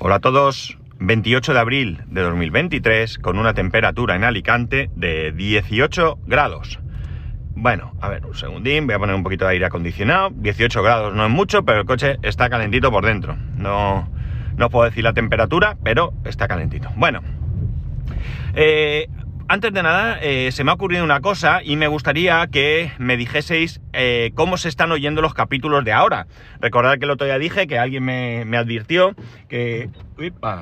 Hola a todos, 28 de abril de 2023 con una temperatura en Alicante de 18 grados. Bueno, a ver, un segundín, voy a poner un poquito de aire acondicionado. 18 grados no es mucho, pero el coche está calentito por dentro. No, no puedo decir la temperatura, pero está calentito. Bueno, eh, antes de nada, eh, se me ha ocurrido una cosa y me gustaría que me dijeseis eh, cómo se están oyendo los capítulos de ahora. Recordad que el otro día dije que alguien me, advirtió que,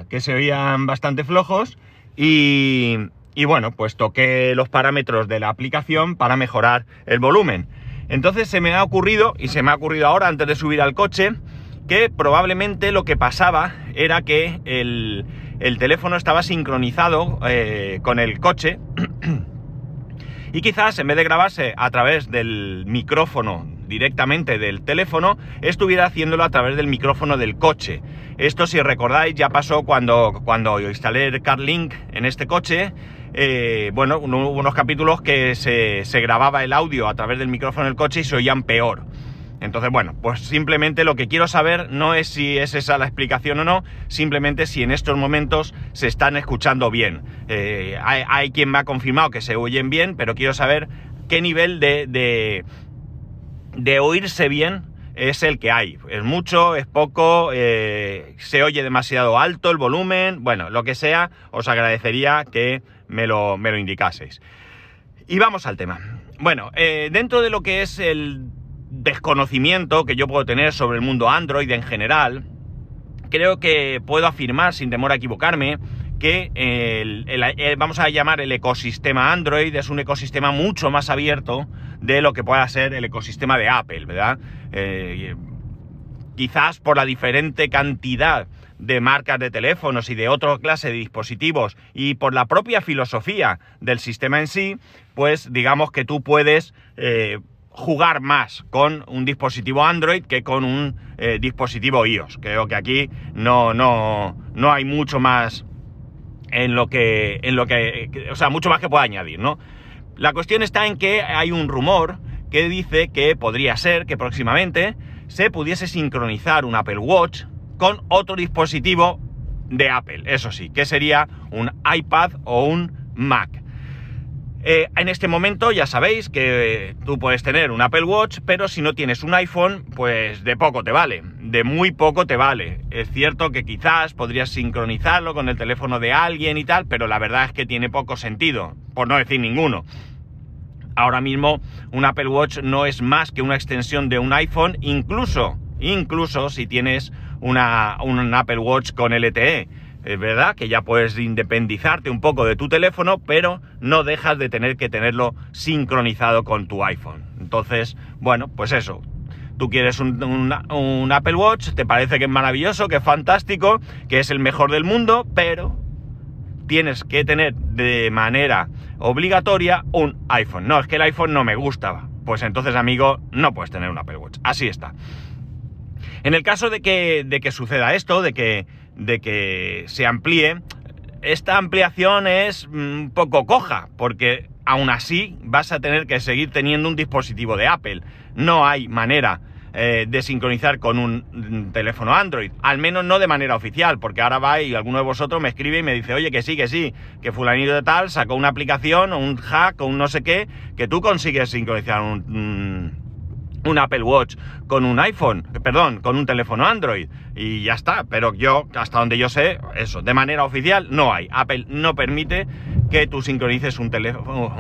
que se oían bastante flojos y, y bueno, pues toqué los parámetros de la aplicación para mejorar el volumen. Entonces se me ha ocurrido, y se me ha ocurrido ahora antes de subir al coche, que probablemente lo que pasaba era que el, teléfono estaba sincronizado eh, con el coche y quizás en vez de grabarse a través del micrófono directamente del teléfono, estuviera haciéndolo a través del micrófono del coche. Esto, si recordáis, ya pasó cuando, cuando instalé el CarLink en este coche. Eh, bueno, hubo unos capítulos que se, se grababa el audio a través del micrófono del coche y se oían peor. Entonces, bueno, pues simplemente lo que quiero saber no es si es esa la explicación o no, simplemente si en estos momentos se están escuchando bien. Eh, hay, quien me ha confirmado que se oyen bien, pero quiero saber qué nivel de, de, oírse bien es el que hay. Es mucho, es poco, eh, se oye demasiado alto el volumen, bueno, lo que sea, os agradecería que me lo, me lo indicaseis. Y vamos al tema. Bueno, eh, dentro de lo que es el desconocimiento que yo puedo tener sobre el mundo Android en general, creo que puedo afirmar, sin temor a equivocarme, que el, vamos a llamar el ecosistema Android es un ecosistema mucho más abierto de lo que pueda ser el ecosistema de Apple, ¿verdad? Eh, quizás por la diferente cantidad de marcas de teléfonos y de otra clase de dispositivos y por la propia filosofía del sistema en sí, pues digamos que tú puedes eh, jugar más con un dispositivo Android que con un eh, dispositivo iOS. Creo que aquí no, no, no hay mucho más en lo que, en lo que, o sea, mucho más que pueda añadir, ¿no? La cuestión está en que hay un rumor que dice que podría ser que próximamente se pudiese sincronizar un Apple Watch con otro dispositivo de Apple, eso sí, que sería un iPad o un Mac. Eh, en este momento ya sabéis que tú puedes tener un Apple Watch, pero si no tienes un iPhone, pues de poco te vale, de muy poco te vale. Es cierto que quizás podrías sincronizarlo con el teléfono de alguien y tal, pero la verdad es que tiene poco sentido, por no decir ninguno. Ahora mismo un Apple Watch no es más que una extensión de un iPhone, incluso, incluso si tienes una, un Apple Watch con LTE es verdad que ya puedes independizarte un poco de tu teléfono, pero no dejas de tener que tenerlo sincronizado con tu iPhone. Entonces, bueno, pues eso. Tú quieres un, Apple Watch, te parece que es maravilloso, que es fantástico, que es el mejor del mundo, pero tienes que tener de manera obligatoria un iPhone. No, es que el iPhone no me gusta. Pues entonces, amigo, no puedes tener un Apple Watch. Así está. En el caso de que, de que suceda esto, de que de que se amplíe, esta ampliación es un poco coja, porque aún así vas a tener que seguir teniendo un dispositivo de Apple. No hay manera eh, de sincronizar con un teléfono Android, al menos no de manera oficial, porque ahora va y alguno de vosotros me escribe y me dice, oye, que sí, que sí, que fulanito de tal sacó una aplicación o un hack o un no sé qué, que tú consigues sincronizar un un Apple Watch con un iPhone, perdón, con un teléfono Android y ya está, pero yo, hasta donde yo sé, eso, de manera oficial no hay. Apple no permite que tú sincronices un teléfono,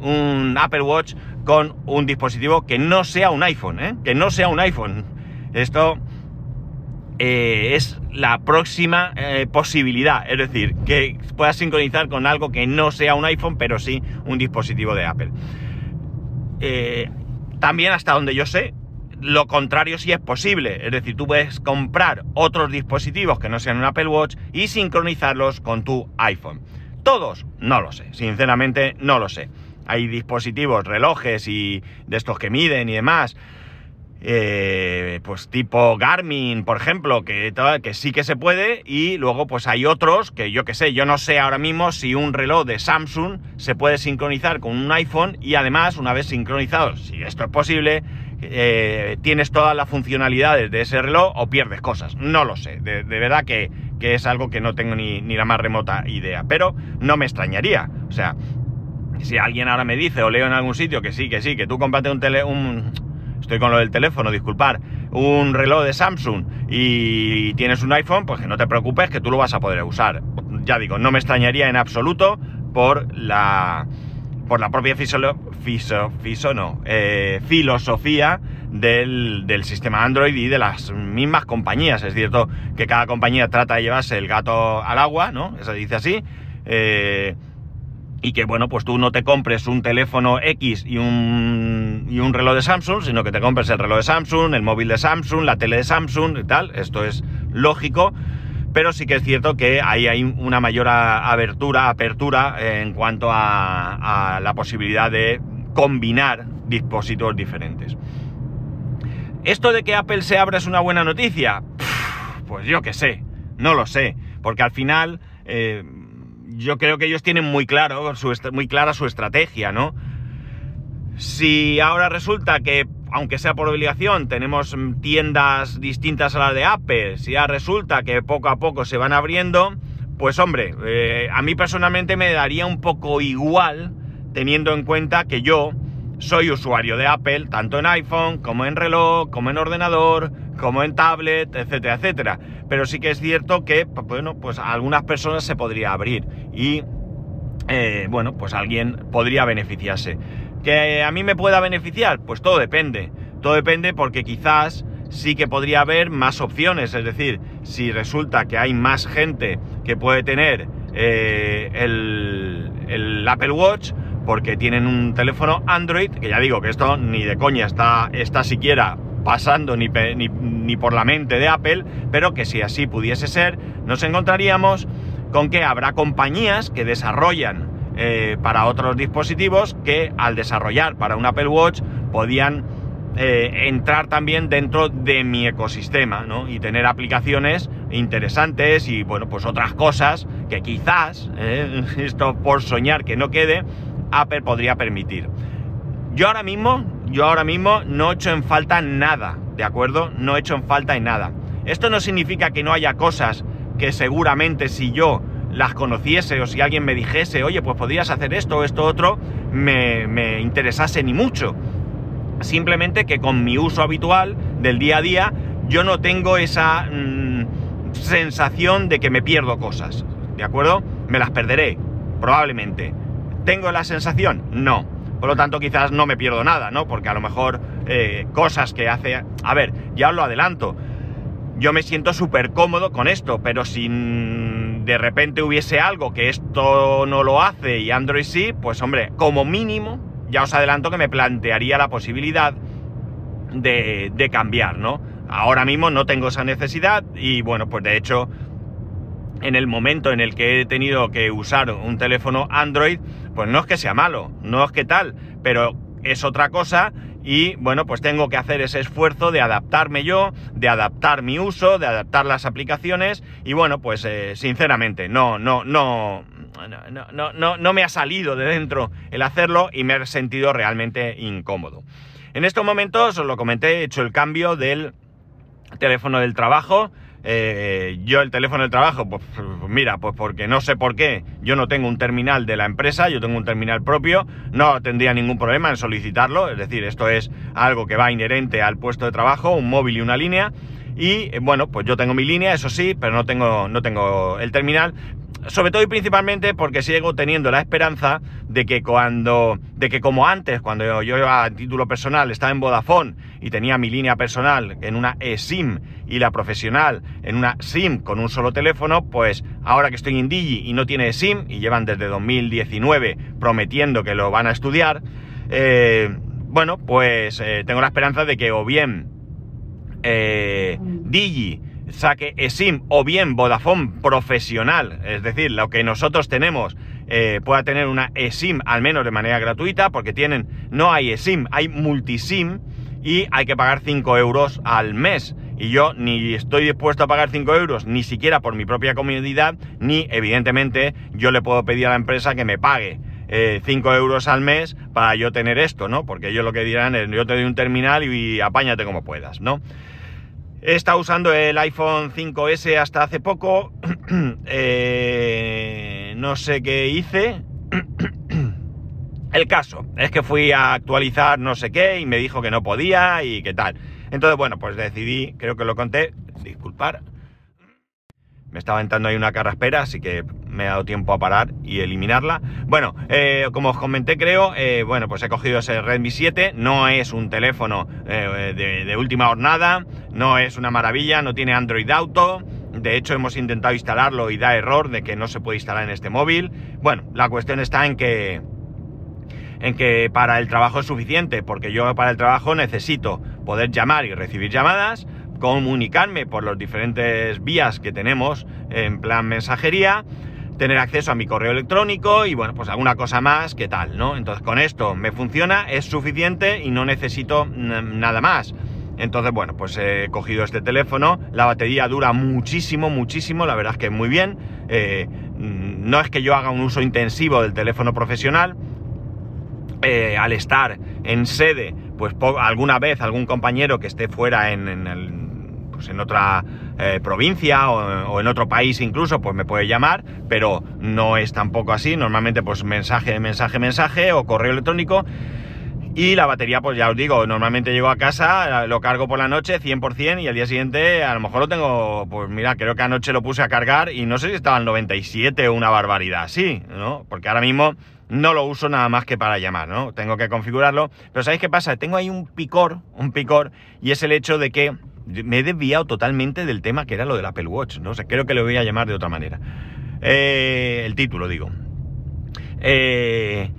un, Apple Watch con un dispositivo que no sea un iPhone, ¿eh? que no sea un iPhone. Esto eh, es la próxima eh, posibilidad, es decir, que puedas sincronizar con algo que no sea un iPhone, pero sí un dispositivo de Apple. Eh, también hasta donde yo sé, lo contrario sí es posible. Es decir, tú puedes comprar otros dispositivos que no sean un Apple Watch y sincronizarlos con tu iPhone. Todos, no lo sé. Sinceramente, no lo sé. Hay dispositivos, relojes y de estos que miden y demás. Eh, pues tipo Garmin, por ejemplo, que, que sí que se puede, y luego pues hay otros que yo que sé, yo no sé ahora mismo si un reloj de Samsung se puede sincronizar con un iPhone y además, una vez sincronizado, si esto es posible, eh, tienes todas las funcionalidades de ese reloj o pierdes cosas. No lo sé, de, verdad que, es algo que no tengo ni, ni la más remota idea, pero no me extrañaría. O sea, si alguien ahora me dice o leo en algún sitio que sí, que sí, que tú compraste un, tele, un, estoy con lo del teléfono, disculpar, un reloj de Samsung y tienes un iPhone, pues que no te preocupes, que tú lo vas a poder usar. Ya digo, no me extrañaría en absoluto por la, por la propia eh, filosofía del, del, sistema Android y de las mismas compañías. Es cierto que cada compañía trata de llevarse el gato al agua, ¿no? Eso dice así. Eh, y que bueno, pues tú no te compres un teléfono X y un, y un reloj de Samsung, sino que te compres el reloj de Samsung, el móvil de Samsung, la tele de Samsung y tal. Esto es lógico, pero sí que es cierto que ahí hay una mayor abertura, apertura en cuanto a, la posibilidad de combinar dispositivos diferentes. ¿Esto de que Apple se abra es una buena noticia? Pues yo qué sé, no lo sé, porque al final... Eh, yo creo que ellos tienen muy claro, su, muy clara su estrategia, ¿no? Si ahora resulta que, aunque sea por obligación, tenemos tiendas distintas a las de Apple, si ya resulta que poco a poco se van abriendo, pues hombre, eh, a mí personalmente me daría un poco igual, teniendo en cuenta que yo soy usuario de Apple, tanto en iPhone, como en reloj, como en ordenador, como en tablet, etcétera, etcétera. Pero sí que es cierto que, bueno, pues a algunas personas se podría abrir y, eh, bueno, pues alguien podría beneficiarse. ¿Que a mí me pueda beneficiar? Pues todo depende. Todo depende porque quizás sí que podría haber más opciones. Es decir, si resulta que hay más gente que puede tener eh, el, el Apple Watch, porque tienen un teléfono Android, que ya digo que esto ni de coña está, está siquiera pasando ni, ni, por la mente de Apple, pero que si así pudiese ser, nos encontraríamos con que habrá compañías que desarrollan eh, para otros dispositivos que al desarrollar para un Apple Watch podían eh, entrar también dentro de mi ecosistema ¿no? y tener aplicaciones interesantes y bueno pues otras cosas que quizás eh, esto por soñar que no quede Apple podría permitir yo ahora mismo yo ahora mismo no echo en falta nada, ¿de acuerdo? No echo en falta en nada. Esto no significa que no haya cosas que seguramente si yo las conociese o si alguien me dijese, oye, pues podrías hacer esto o esto otro, me, me interesase ni mucho. Simplemente que con mi uso habitual del día a día, yo no tengo esa mm, sensación de que me pierdo cosas, ¿de acuerdo? Me las perderé, probablemente. ¿Tengo la sensación? No. Por lo tanto, quizás no me pierdo nada, ¿no? Porque a lo mejor eh, cosas que hace... A ver, ya os lo adelanto. Yo me siento súper cómodo con esto, pero si de repente hubiese algo que esto no lo hace y Android sí, pues hombre, como mínimo, ya os adelanto que me plantearía la posibilidad de, de cambiar, ¿no? Ahora mismo no tengo esa necesidad y bueno, pues de hecho en el momento en el que he tenido que usar un teléfono Android, pues no es que sea malo, no es que tal, pero es otra cosa y bueno, pues tengo que hacer ese esfuerzo de adaptarme yo, de adaptar mi uso, de adaptar las aplicaciones y bueno, pues eh, sinceramente no, no, no, no, no, no, no me ha salido de dentro el hacerlo y me he sentido realmente incómodo. En estos momentos, os lo comenté, he hecho el cambio del teléfono del trabajo, eh, yo el teléfono del trabajo, pues, pues, mira, pues porque no sé por qué, yo no tengo un terminal de la empresa, yo tengo un terminal propio, no tendría ningún problema en solicitarlo, es decir, esto es algo que va inherente al puesto de trabajo, un móvil y una línea, y bueno, pues yo tengo mi línea, eso sí, pero no tengo, no tengo el terminal, sobre todo y principalmente porque sigo teniendo la esperanza de que cuando, de que como antes, cuando yo, a título personal estaba en Vodafone y tenía mi línea personal en una eSIM y la profesional en una SIM con un solo teléfono, pues ahora que estoy en Digi y no tiene SIM y llevan desde 2019 prometiendo que lo van a estudiar, eh, bueno, pues eh, tengo la esperanza de que o bien eh, Digi saque eSIM o bien Vodafone profesional, es decir, lo que nosotros tenemos, eh, pueda tener una eSIM al menos de manera gratuita, porque tienen, no hay eSIM, hay multisim, y hay que pagar 5 euros al mes. Y yo ni estoy dispuesto a pagar 5 euros, ni siquiera por mi propia comodidad, ni evidentemente yo le puedo pedir a la empresa que me pague 5 eh, euros al mes para yo tener esto, ¿no? Porque ellos lo que dirán es yo te doy un terminal y, apáñate como puedas, ¿no? He estado usando el iPhone 5S hasta hace poco. Eh, no sé qué hice. el caso es que fui a actualizar no sé qué y me dijo que no podía y qué tal. Entonces, bueno, pues decidí, creo que lo conté, disculpar. Me estaba entrando ahí una carraspera, así que me ha dado tiempo a parar y eliminarla. Bueno, eh, como os comenté, creo, eh, bueno, pues he cogido ese Redmi 7. No es un teléfono eh, de, última jornada, no es una maravilla, no tiene Android Auto. De hecho, hemos intentado instalarlo y da error de que no se puede instalar en este móvil. Bueno, la cuestión está en que en que para el trabajo es suficiente, porque yo para el trabajo necesito poder llamar y recibir llamadas, comunicarme por los diferentes vías que tenemos en plan mensajería, tener acceso a mi correo electrónico y bueno, pues alguna cosa más que tal, ¿no? Entonces con esto me funciona, es suficiente y no necesito nada más. Entonces, bueno, pues he cogido este teléfono, la batería dura muchísimo, muchísimo, la verdad es que muy bien. Eh, no es que yo haga un uso intensivo del teléfono profesional, eh, al estar en sede, pues alguna vez algún compañero que esté fuera en, pues en otra eh, provincia o, en otro país incluso, pues me puede llamar, pero no es tampoco así. Normalmente, pues mensaje, mensaje, mensaje o correo electrónico. Y la batería, pues ya os digo, normalmente llego a casa, lo cargo por la noche 100% y al día siguiente a lo mejor lo tengo, pues mira, creo que anoche lo puse a cargar y no sé si estaba en 97 o una barbaridad así, ¿no? Porque ahora mismo no lo uso nada más que para llamar, ¿no? Tengo que configurarlo. Pero ¿sabéis qué pasa? Tengo ahí un picor, un picor, y es el hecho de que me he desviado totalmente del tema que era lo del Apple Watch, ¿no? O sea, creo que lo voy a llamar de otra manera. Eh, el título, digo. Eh,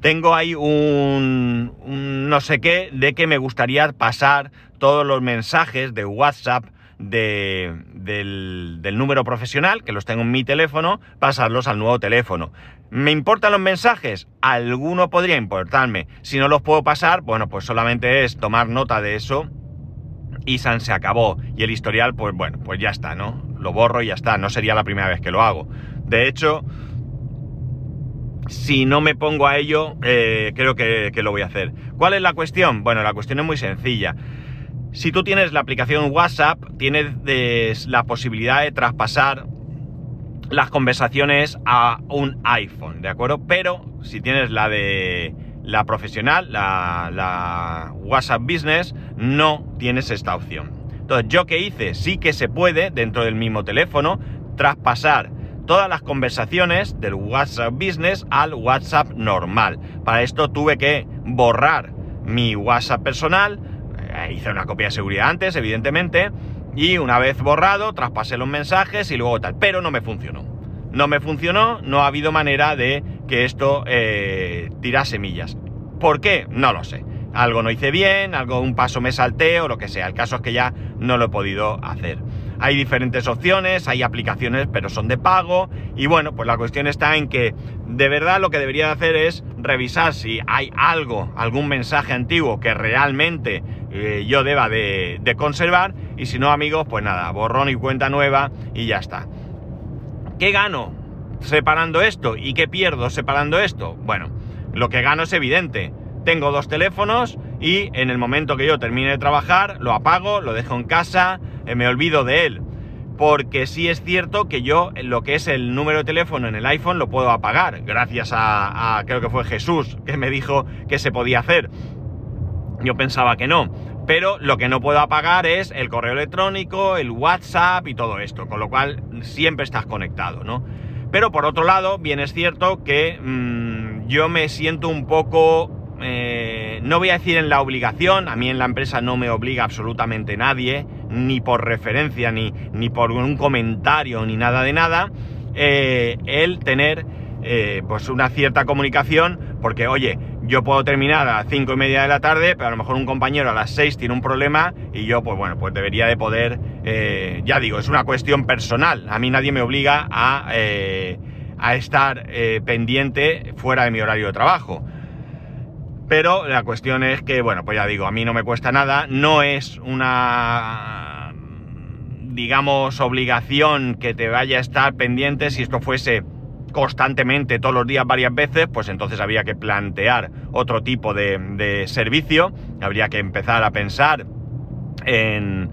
tengo ahí un, un no sé qué de que me gustaría pasar todos los mensajes de WhatsApp del, número profesional, que los tengo en mi teléfono, pasarlos al nuevo teléfono. ¿Me importan los mensajes? Alguno podría importarme. Si no los puedo pasar, bueno, pues solamente es tomar nota de eso y San se acabó. Y el historial, pues bueno, pues ya está, ¿no? Lo borro y ya está. No sería la primera vez que lo hago. De hecho, si no me pongo a ello, eh, creo que, que lo voy a hacer. ¿Cuál es la cuestión? Bueno, la cuestión es muy sencilla. Si tú tienes la aplicación WhatsApp, tienes la posibilidad de traspasar las conversaciones a un iPhone, ¿de acuerdo? Pero si tienes la de la profesional, la, WhatsApp Business, no tienes esta opción. Entonces, yo que hice, sí que se puede, dentro del mismo teléfono, traspasar todas las conversaciones del WhatsApp Business al WhatsApp normal. Para esto tuve que borrar mi WhatsApp personal, hice una copia de seguridad antes, evidentemente, y una vez borrado, traspasé los mensajes y luego tal, pero no me funcionó. No me funcionó, no ha habido manera de que esto eh, tirase millas. ¿Por qué? No lo sé. Algo no hice bien, algo un paso me salté o lo que sea. El caso es que ya no lo he podido hacer. Hay diferentes opciones, hay aplicaciones, pero son de pago. Y bueno, pues la cuestión está en que de verdad lo que debería hacer es revisar si hay algo, algún mensaje antiguo que realmente eh, yo deba de, conservar y si no amigos pues nada, borrón y cuenta nueva y ya está. ¿Qué gano separando esto y qué pierdo separando esto? Bueno, lo que gano es evidente. Tengo dos teléfonos y en el momento que yo termine de trabajar lo apago, lo dejo en casa, eh, me olvido de él. Porque sí es cierto que yo lo que es el número de teléfono en el iPhone lo puedo apagar, gracias a creo que fue Jesús que me dijo que se podía hacer. Yo pensaba que no. Pero lo que no puedo apagar es el correo electrónico, el WhatsApp y todo esto, con lo cual siempre estás conectado, ¿no? Pero por otro lado, bien es cierto que mm, yo me siento un poco, eh, no voy a decir en la obligación, a mí en la empresa no me obliga absolutamente nadie, ni por referencia, ni, ni por un comentario, ni nada de nada, eh, el tener eh, pues una cierta comunicación, porque oye, yo puedo terminar a las 5 y media de la tarde, pero a lo mejor un compañero a las 6 tiene un problema y yo, pues bueno, pues debería de poder, eh, ya digo, es una cuestión personal, a mí nadie me obliga a, eh, a estar pendiente fuera de mi horario de trabajo. Pero la cuestión es que, bueno, pues ya digo, a mí no me cuesta nada, no es una, digamos, obligación que te vaya a estar pendiente si esto fuese constantemente todos los días varias veces, pues entonces habría que plantear otro tipo de, servicio, habría que empezar a pensar en,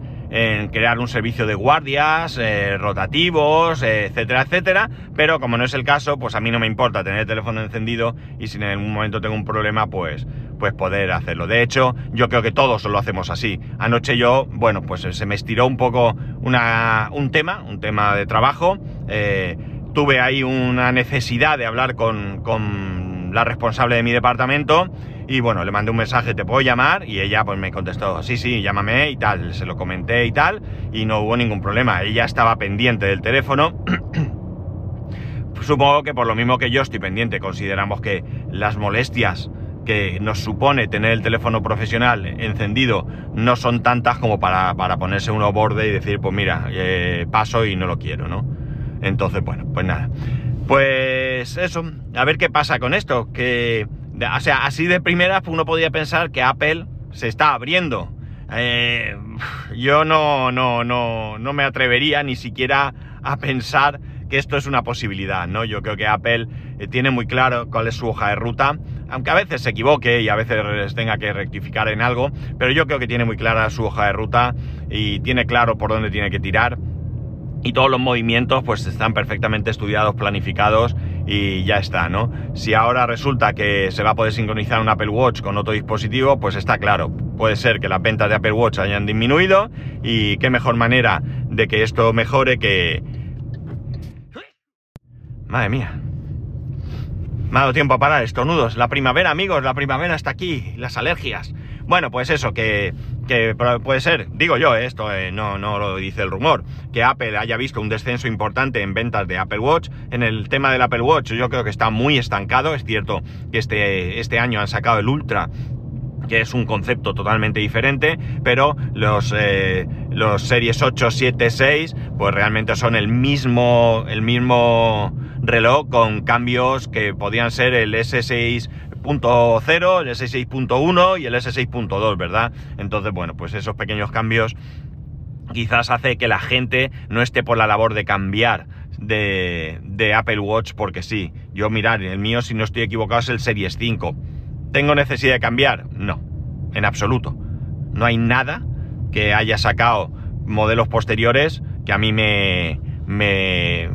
crear un servicio de guardias, eh, rotativos, etcétera, etcétera, pero como no es el caso, pues a mí no me importa tener el teléfono encendido y si en algún momento tengo un problema, pues, pues poder hacerlo. De hecho, yo creo que todos lo hacemos así. Anoche yo, bueno, pues se me estiró un poco una, un tema, un tema de trabajo, eh, tuve ahí una necesidad de hablar con, la responsable de mi departamento y bueno, le mandé un mensaje, te puedo llamar y ella pues me contestó, sí, sí, llámame y tal, se lo comenté y tal y no hubo ningún problema, ella estaba pendiente del teléfono. Supongo que por lo mismo que yo estoy pendiente, consideramos que las molestias que nos supone tener el teléfono profesional encendido no son tantas como para, ponerse uno borde y decir, pues mira, eh, paso y no lo quiero, ¿no? Entonces, bueno, pues nada. Pues eso, a ver qué pasa con esto. Que, o sea, así de primera uno podría pensar que Apple se está abriendo. Eh, yo no, no, no, no me atrevería ni siquiera a pensar que esto es una posibilidad, ¿no? Yo creo que Apple eh, tiene muy claro cuál es su hoja de ruta, aunque a veces se equivoque y a veces tenga que rectificar en algo, pero yo creo que tiene muy clara su hoja de ruta y tiene claro por dónde tiene que tirar y todos los movimientos pues están perfectamente estudiados, planificados y ya está, ¿no? Si ahora resulta que se va a poder sincronizar un Apple Watch con otro dispositivo, pues está claro, puede ser que las ventas de Apple Watch hayan disminuido y qué mejor manera de que esto mejore que... Madre mía. Me ha dado tiempo a parar estornudos. La primavera, amigos, la primavera está aquí, las alergias. Bueno, pues eso, que que puede ser, digo yo, eh, esto eh, no, no lo dice el rumor, que Apple haya visto un descenso importante en ventas de Apple Watch. En el tema del Apple Watch yo creo que está muy estancado, es cierto que este, este año han sacado el Ultra que es un concepto totalmente diferente, pero los, eh, los series 8, 7, 6, pues realmente son el mismo, el mismo reloj con cambios que podían ser el S6 S6.0, el S6.1 y el S6.2, ¿verdad? Entonces, bueno, pues esos pequeños cambios quizás hace que la gente no esté por la labor de cambiar de, de, Apple Watch porque sí. Yo mirar, el mío si no estoy equivocado es el Series 5. ¿Tengo necesidad de cambiar? No, en absoluto. No hay nada que haya sacado modelos posteriores que a mí me, me,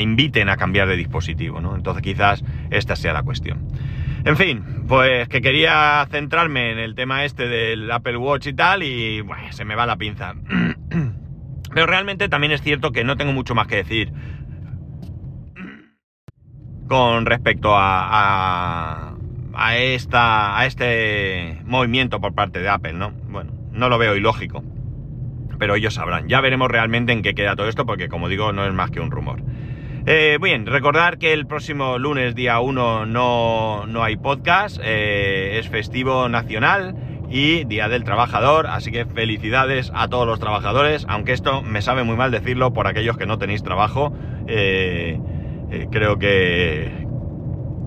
inviten a cambiar de dispositivo, ¿no? Entonces quizás esta sea la cuestión. En fin, pues que quería centrarme en el tema este del Apple Watch y tal y se me va la pinza. Pero realmente también es cierto que no tengo mucho más que decir con respecto a, a, esta, a este movimiento por parte de Apple, ¿no? Bueno, no lo veo ilógico, pero ellos sabrán. Ya veremos realmente en qué queda todo esto porque como digo no es más que un rumor. Eh, bien, recordar que el próximo lunes, día 1, no, hay podcast, eh, es festivo nacional y Día del Trabajador, así que felicidades a todos los trabajadores, aunque esto me sabe muy mal decirlo por aquellos que no tenéis trabajo, eh, creo que,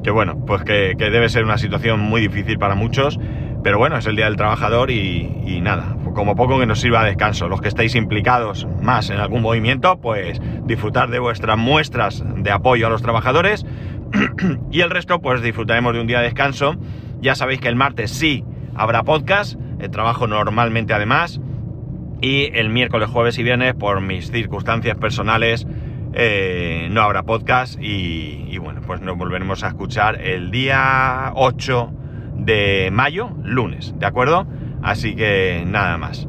que bueno, pues que, debe ser una situación muy difícil para muchos, pero bueno, es el Día del Trabajador y, nada, como poco que nos sirva de descanso. Los que estáis implicados más en algún movimiento, pues disfrutar de vuestras muestras de apoyo a los trabajadores y el resto, pues disfrutaremos de un día de descanso. Ya sabéis que el martes sí habrá podcast, el trabajo normalmente además, y el miércoles, jueves y viernes, por mis circunstancias personales, eh, no habrá podcast y, y bueno, pues nos volveremos a escuchar el día 8 de mayo, lunes, ¿de acuerdo? Así que nada más.